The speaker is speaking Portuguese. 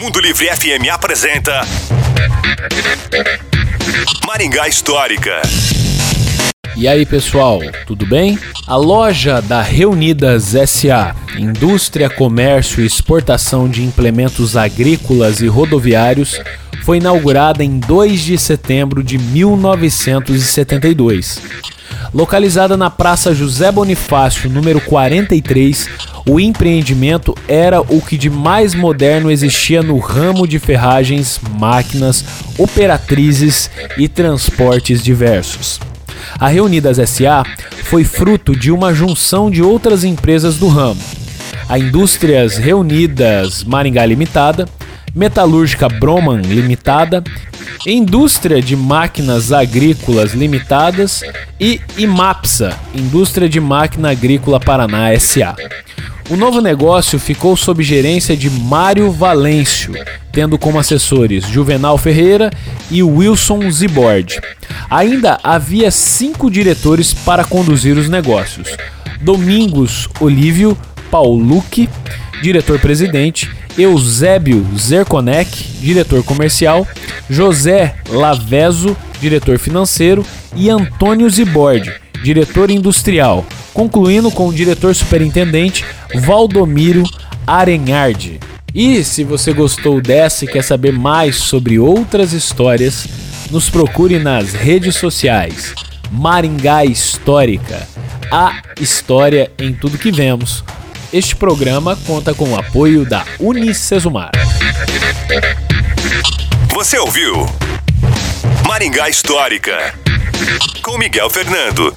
Mundo Livre FM apresenta Maringá Histórica. E aí pessoal, tudo bem? A loja da Reunidas SA, Indústria, Comércio e Exportação de Implementos Agrícolas e Rodoviários, foi inaugurada em 2 de setembro de 1972. Localizada na Praça José Bonifácio, número 43, o empreendimento era o que de mais moderno existia no ramo de ferragens, máquinas, operatrizes e transportes diversos. A Reunidas SA foi fruto de uma junção de outras empresas do ramo. A Indústrias Reunidas Maringá Limitada, Metalúrgica Broman Limitada, Indústria de Máquinas Agrícolas Limitadas e IMAPSA, Indústria de Máquina Agrícola Paraná SA. O novo negócio ficou sob gerência de Mário Valêncio, tendo como assessores Juvenal Ferreira e Wilson Zibord. Ainda havia cinco diretores para conduzir os negócios: Domingos Olívio Paulucci, diretor-presidente, Eusébio Zerconec, diretor comercial, José Lavezo, diretor financeiro e Antônio Zibord, diretor industrial, concluindo com o diretor superintendente Valdomiro Arenhardi. E se você gostou dessa e quer saber mais sobre outras histórias, nos procure nas redes sociais. Maringá Histórica, a história em tudo que vemos. Este programa conta com o apoio da Unicesumar. Você ouviu Maringá Histórica com Miguel Fernando.